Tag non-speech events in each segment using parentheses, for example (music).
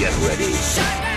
Get ready.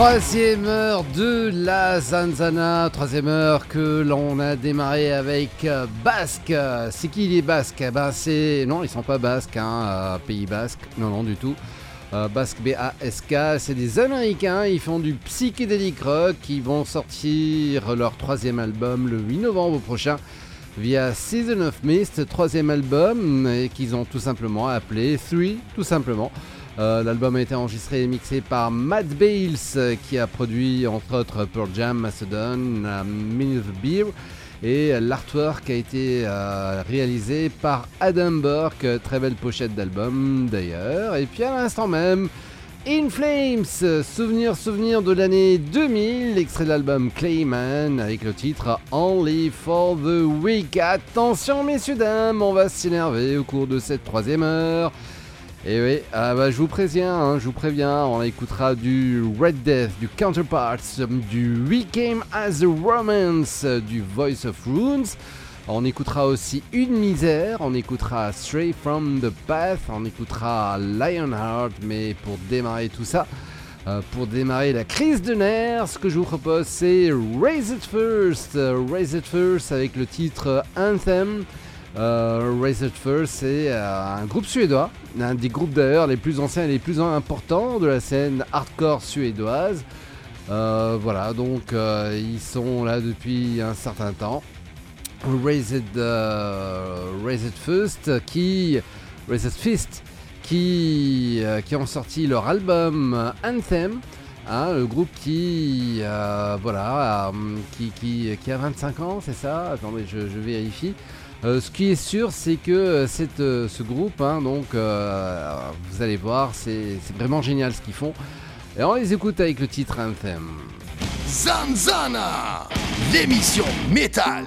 Troisième heure de la Zanzana, troisième heure que l'on a démarré avec euh, Basque. C'est qui les Basques? Eh ben c'est non, ils sont pas basques, hein, euh, Pays Basque, non non du tout. Euh, basque B-A-S-K, c'est des Américains, ils font du psychédélique rock, ils vont sortir leur troisième album le 8 novembre prochain via Season of Mist, troisième album, qu'ils ont tout simplement appelé Three, tout simplement. Euh, l'album a été enregistré et mixé par Matt Bales, euh, qui a produit entre autres Pearl Jam, Macedon, euh, Minute Beer. Et l'artwork a été réalisé par Adam Burke, très belle pochette d'album d'ailleurs. Et puis à l'instant même, In Flames, souvenir, souvenir de l'année 2000, extrait de l'album Clayman avec le titre Only for the Week. Attention messieurs dames, on va s'énerver au cours de cette troisième heure. Et oui, ah bah, je vous préviens, hein, je vous préviens, on écoutera du Red Death, du Counterparts, du We Came as a Romance, du Voice of Runes. On écoutera aussi Une misère, on écoutera Stray from the Path, on écoutera Lionheart, mais pour démarrer tout ça, euh, pour démarrer la crise de nerfs, ce que je vous propose c'est Raise It First, Raise It First avec le titre Anthem. Euh, First, c'est euh, un groupe suédois, un des groupes d'ailleurs les plus anciens et les plus importants de la scène hardcore suédoise. Euh, voilà, donc ils sont là depuis un certain temps. Raise It, Raise It First, qui ont sorti leur album Anthem. Hein, le groupe qui, voilà, qui, a 25 ans, c'est ça? Attendez, je vérifie. Euh, ce qui est sûr, c'est que euh, euh, ce groupe, hein, donc vous allez voir, c'est vraiment génial ce qu'ils font. Et on les écoute avec le titre Anthem. Zanzana, l'émission métal.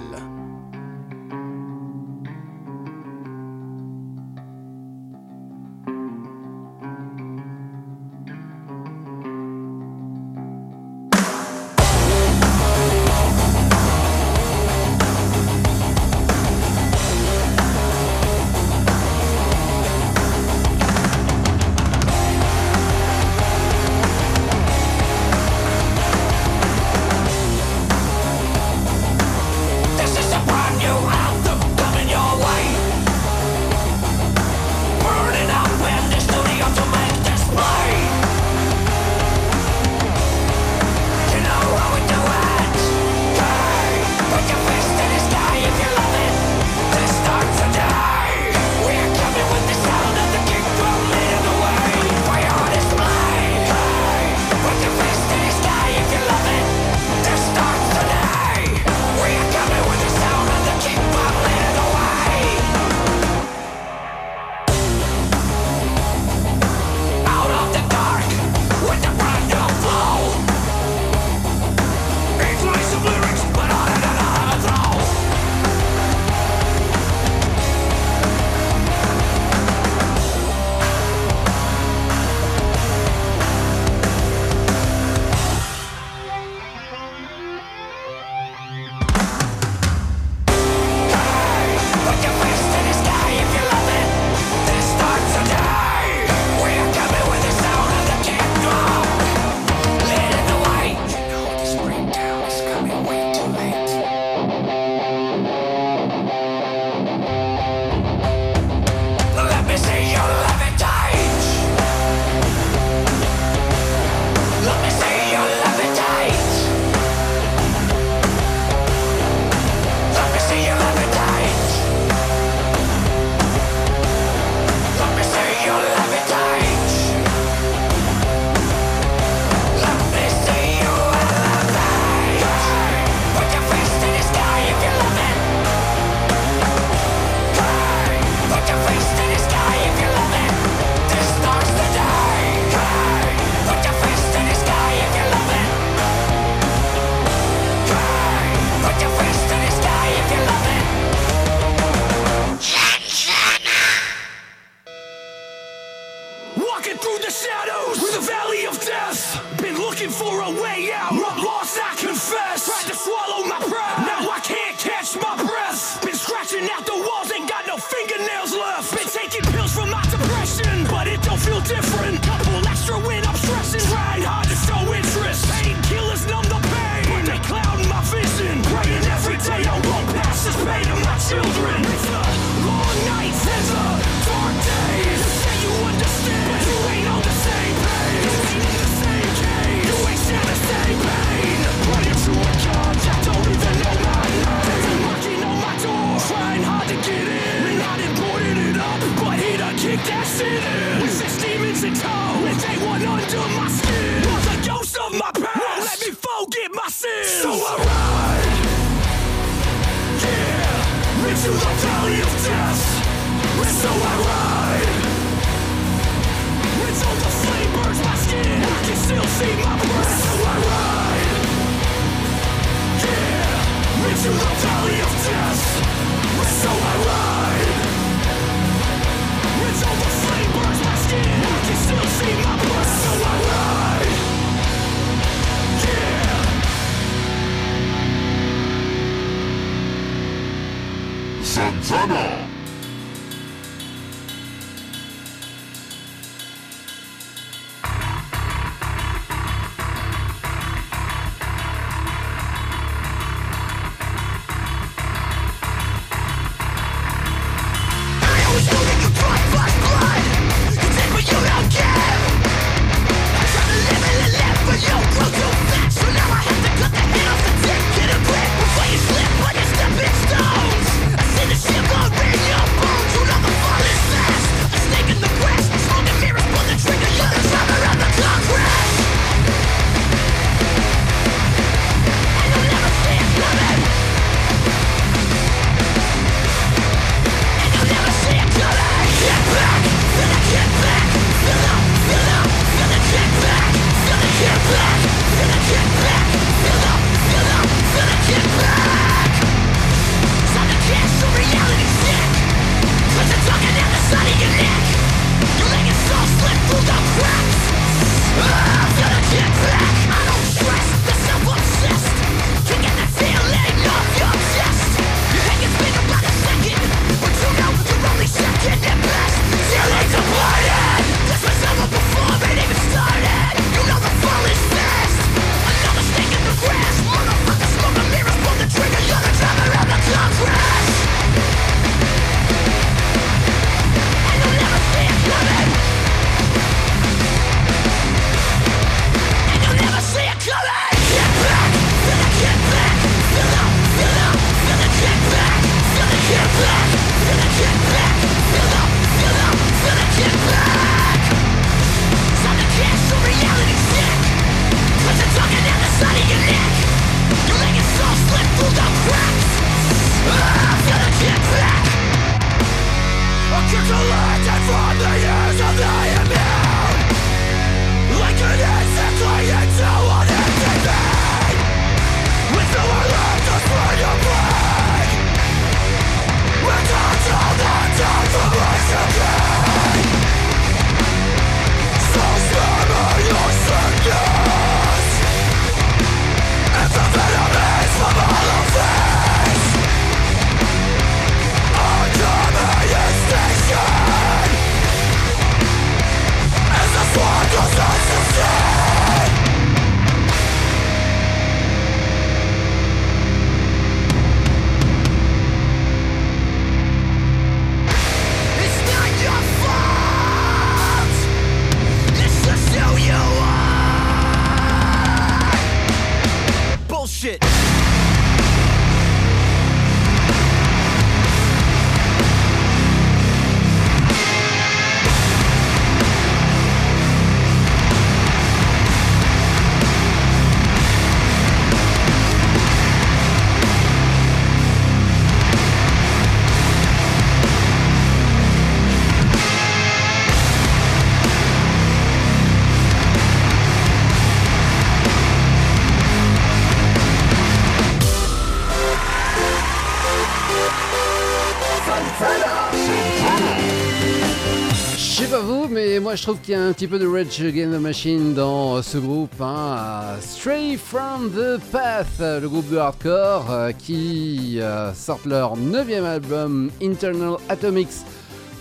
Trouve qu'il y a un petit peu de Rage Against the Machine dans ce groupe. Hein. Stray from the Path, le groupe de hardcore euh, qui euh, sort leur neuvième album Internal Atomics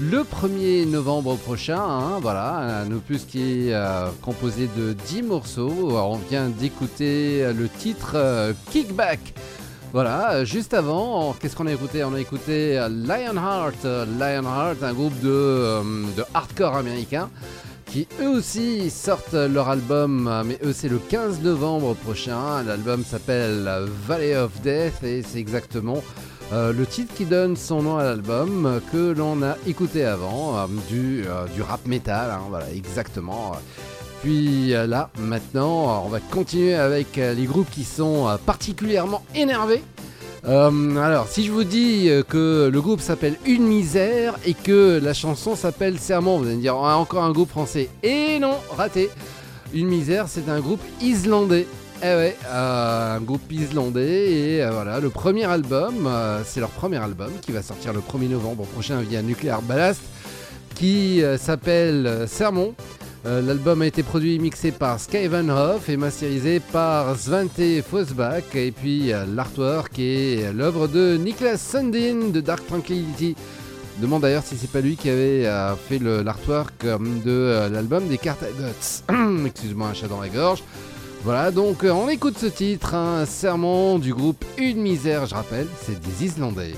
le 1er novembre prochain. Hein, voilà, un opus qui est euh, composé de 10 morceaux. on vient d'écouter le titre Kickback. Voilà, juste avant, qu'est-ce qu'on a écouté On a écouté Lionheart. Lionheart, un groupe de, hardcore américain qui eux aussi sortent leur album, mais eux c'est le 15 novembre prochain. L'album s'appelle Valley of Death et c'est exactement Euh, le titre qui donne son nom à l'album euh, que l'on a écouté avant, euh, du, euh, du rap metal, hein, voilà, exactement. Puis euh, là, maintenant, on va continuer avec euh, les groupes qui sont euh, particulièrement énervés. Alors, si je vous dis que le groupe s'appelle Une Misère et que la chanson s'appelle Sermon, vous allez me dire Ah, encore un groupe français. Et non, raté. Une Misère, c'est un groupe islandais. Eh ouais, un groupe islandais et voilà, le premier album, c'est leur premier album qui va sortir le 1er novembre prochain via Nuclear Ballast qui s'appelle Sermon. Euh, L'album a été produit et mixé par Skyvan Hoff et masterisé par Svante Fosbach. Et puis euh, l'artwork est l'œuvre de Niklas Sundin de Dark Tranquility. Demande d'ailleurs si c'est pas lui qui avait euh, fait l'artwork de l'album des cartes à Guts. (coughs) Excuse-moi, un chat dans la gorge. Voilà, donc on écoute ce titre, un sermon du groupe Une Misère, je rappelle, c'est des Islandais.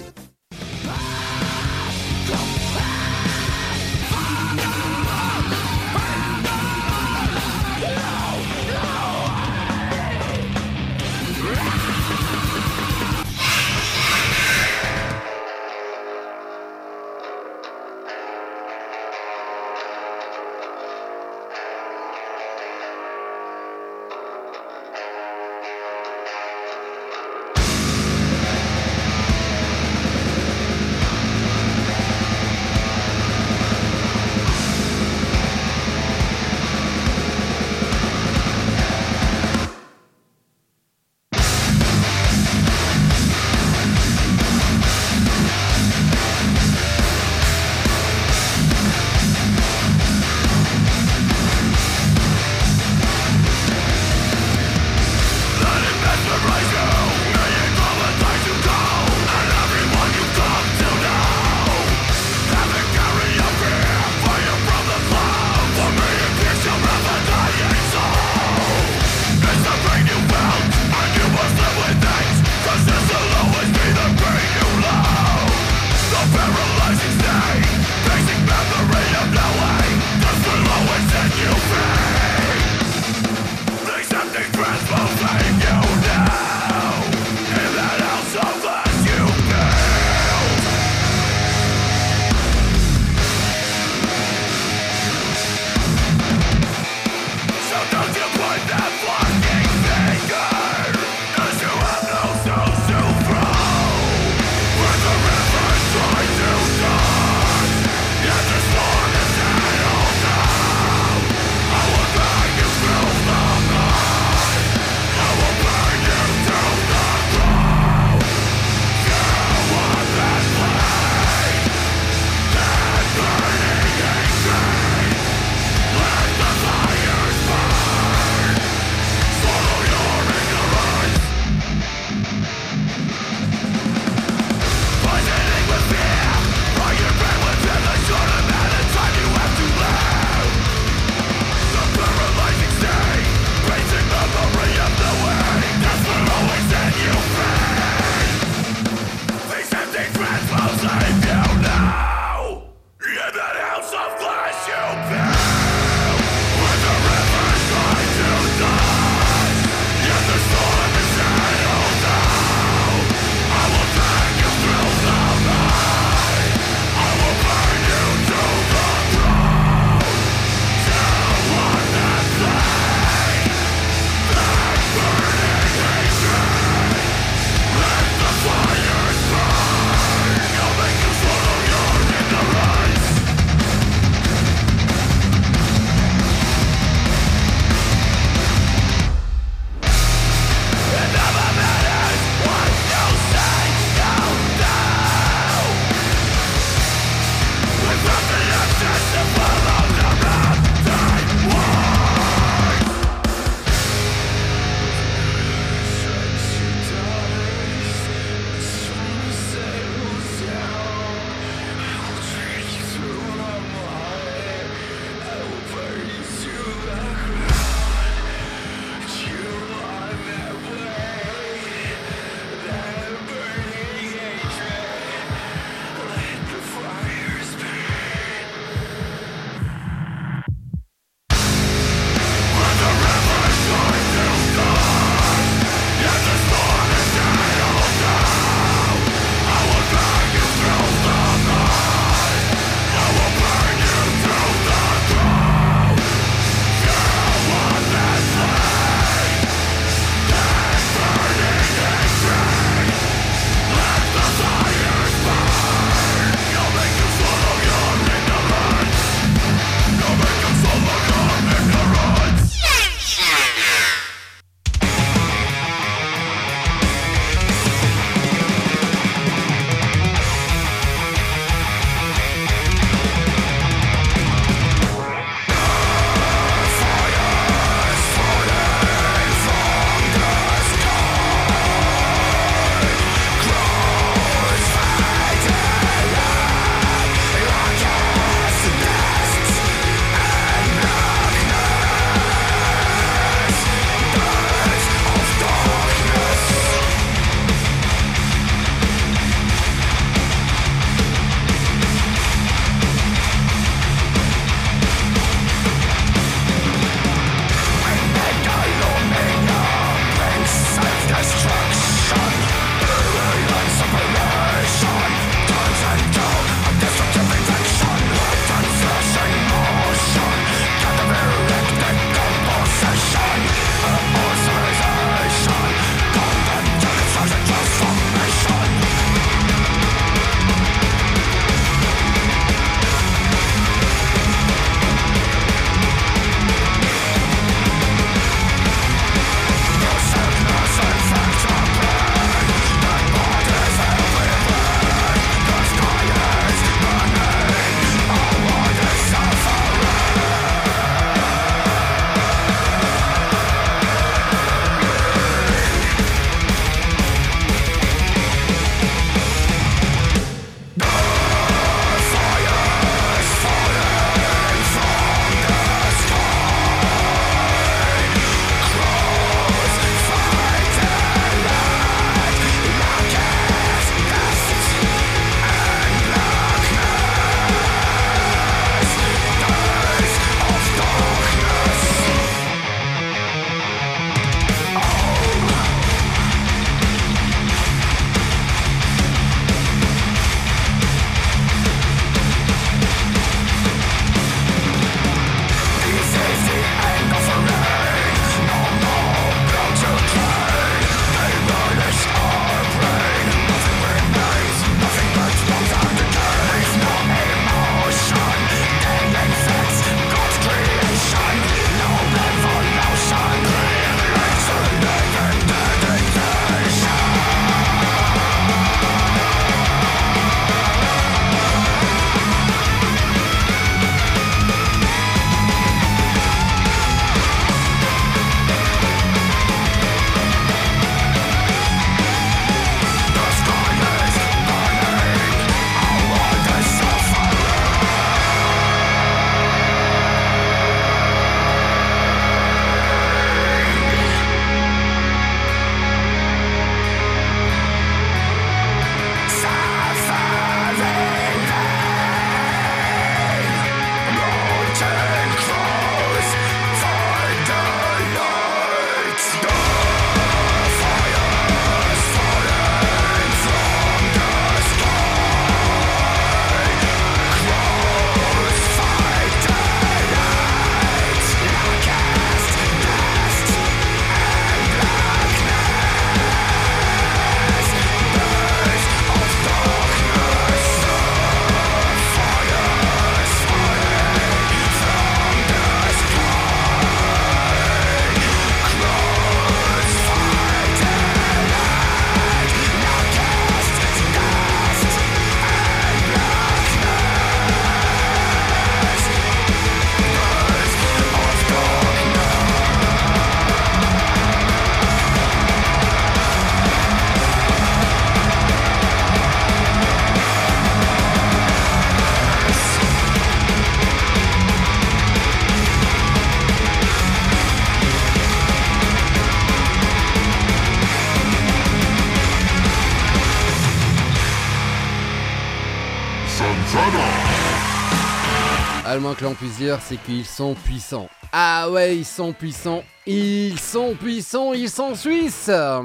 Que l'on puisse c'est qu'ils sont puissants. Ah ouais, ils sont puissants. Ils sont puissants, ils sont suisses. Ça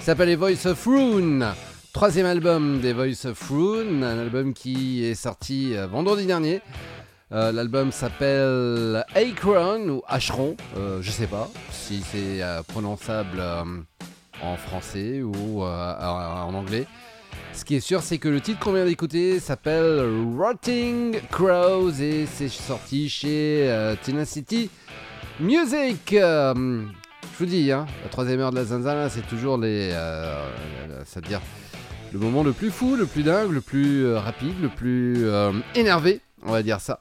s'appelle les Voice of Rune. Troisième album des Voice of Rune, un album qui est sorti euh, vendredi dernier. Euh, L'album s'appelle Akron ou Acheron, euh, je sais pas si c'est prononçable en français ou en anglais. Ce qui est sûr, c'est que le titre qu'on vient d'écouter s'appelle Rotting Crows et c'est sorti chez euh, Tenacity Music. Euh, je vous dis, hein, la troisième heure de la Zanzana, c'est toujours les, euh, c'est-à-dire le moment le plus fou, le plus dingue, le plus euh, rapide, le plus énervé, on va dire ça.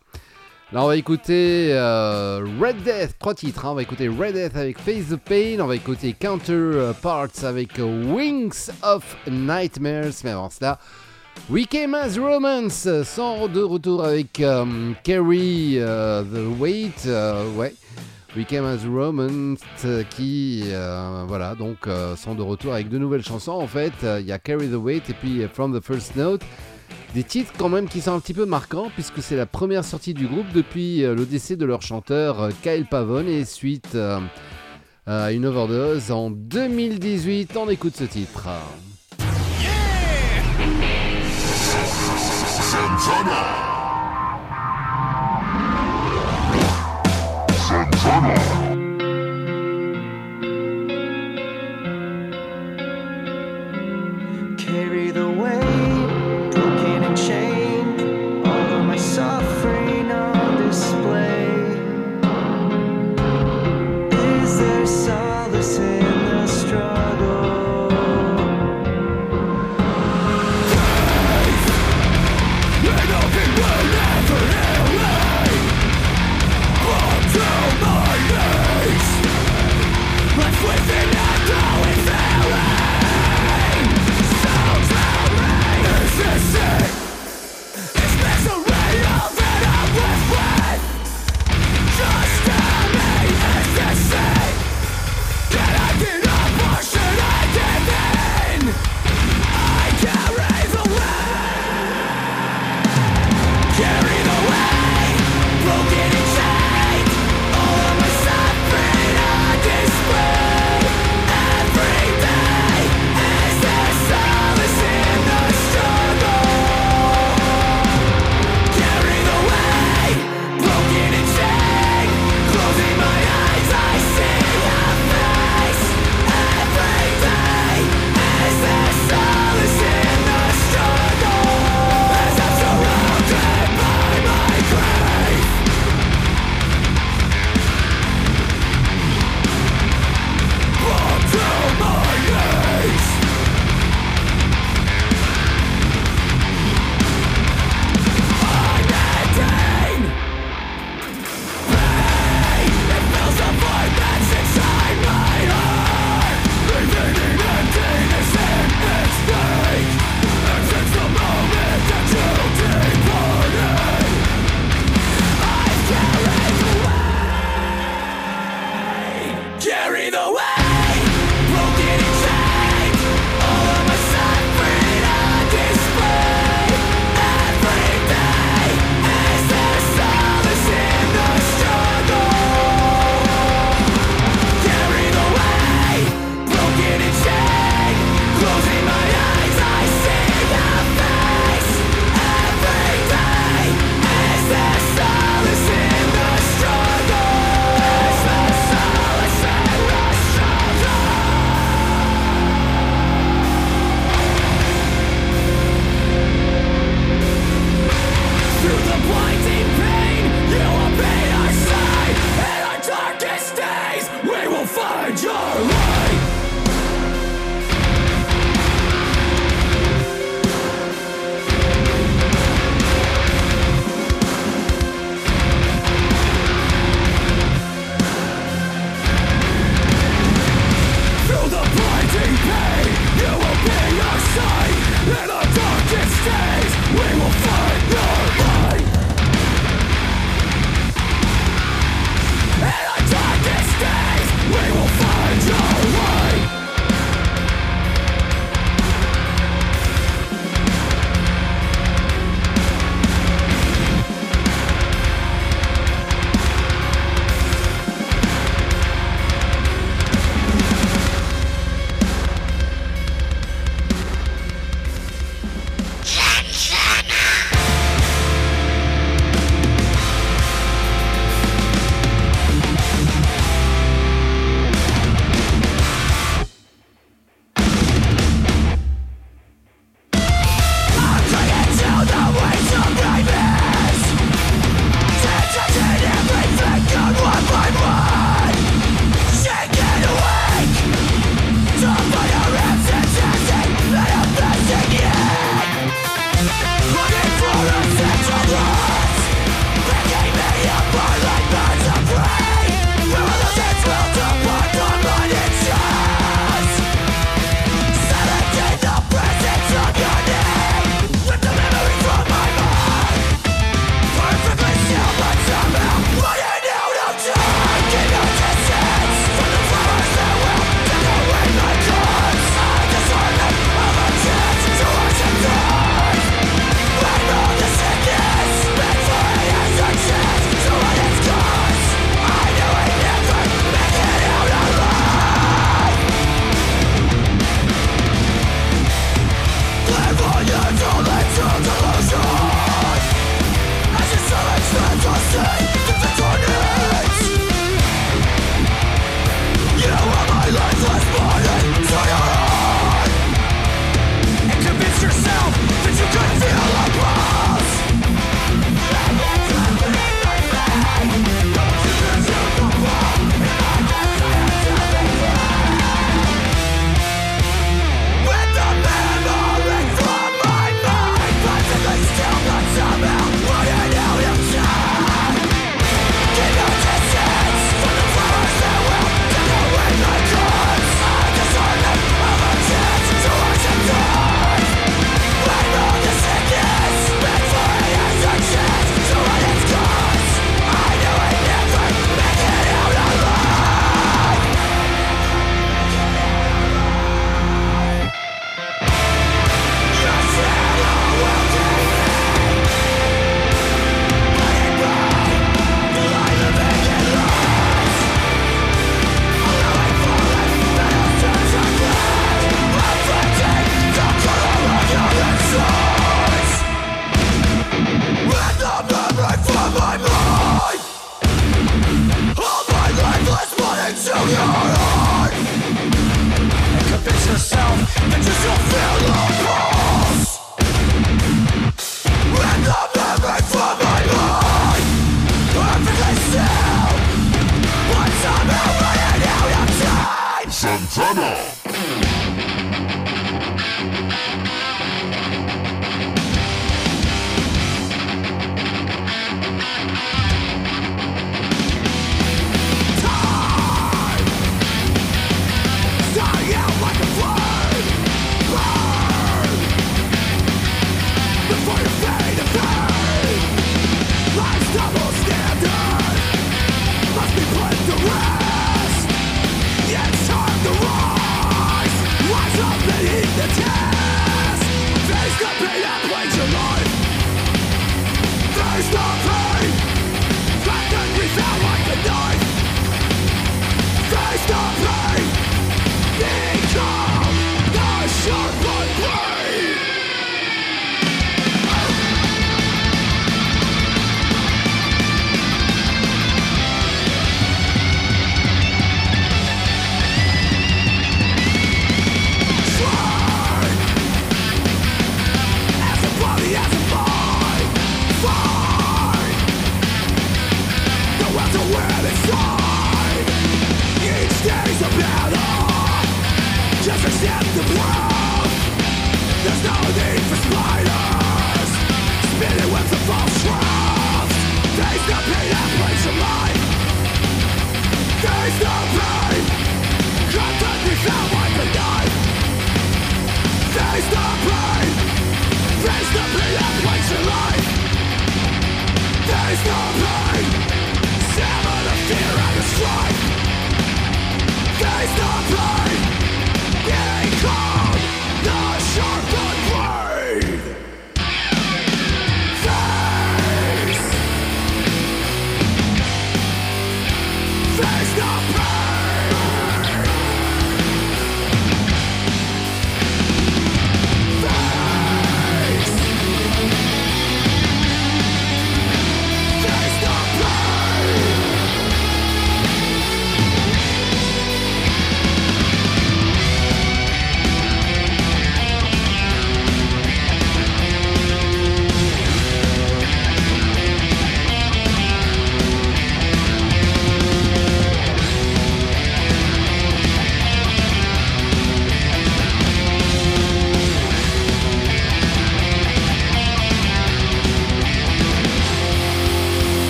Là, on va écouter euh, Red Death, trois titres. hein. On va écouter Red Death avec Face the Pain. On va écouter Counterparts avec euh, Wings of Nightmares. Mais avant cela, We Came as Romance sont de retour avec euh, Carry euh, the Weight. euh, ouais. We Came as Romance euh, qui, euh, voilà, donc euh, sont de retour avec deux nouvelles chansons. En fait, Euh, il y a Carry the Weight et puis euh, From the First Note. Des titres quand même qui sont un petit peu marquants puisque c'est la première sortie du groupe depuis euh, le décès de leur chanteur euh, Kyle Pavone et suite euh, à une overdose en 2018. On écoute ce titre. Santana. Face the pain. That can be Face the pain that breaks your life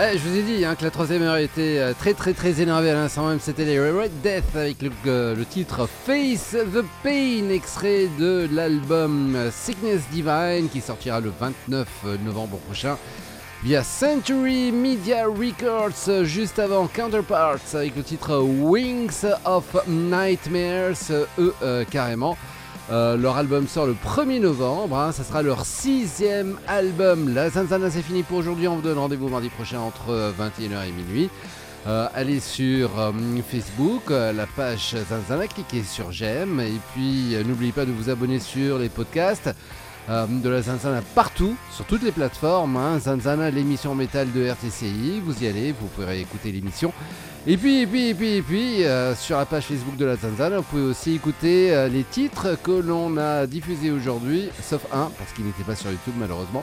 Eh, je vous ai dit hein, que la troisième heure était euh, très très très énervée à l'instant même. C'était les Red Death avec le, euh, le titre Face the Pain, extrait de l'album euh, Sickness Divine qui sortira le 29 novembre prochain via Century Media Records. euh, Juste avant Counterparts avec le titre Wings of Nightmares, euh, eux euh, carrément. Euh, leur album sort le 1er novembre, hein, ça sera leur sixième album. La Zanzana c'est fini pour aujourd'hui, on vous donne rendez-vous mardi prochain entre euh, 21h et minuit. Euh, allez sur euh, Facebook, euh, la page Zanzana, cliquez sur j'aime et puis euh, n'oubliez pas de vous abonner sur les podcasts euh, de la Zanzana partout, sur toutes les plateformes. hein. Zanzana, l'émission métal de RTCI, vous y allez, vous pourrez écouter l'émission. Et puis, et puis, et puis, et puis, euh, sur la page Facebook de la Zanzana, vous pouvez aussi écouter euh, les titres que l'on a diffusés aujourd'hui, sauf un, parce qu'il n'était pas sur YouTube malheureusement.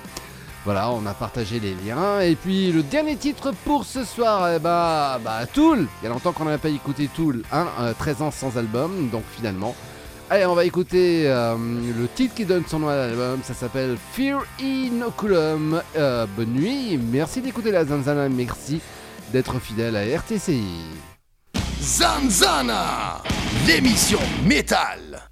Voilà, on a partagé les liens. Et puis le dernier titre pour ce soir, bah, bah Tool. Il y a longtemps qu'on n'a pas écouté Tool, hein, euh, 13 ans sans album, donc finalement. Allez, on va écouter euh, le titre qui donne son nom à l'album, ça s'appelle Fear Inoculum. Euh, bonne nuit, merci d'écouter la Zanzana, merci d'être fidèle à RTCI. Zanzana, l'émission métal.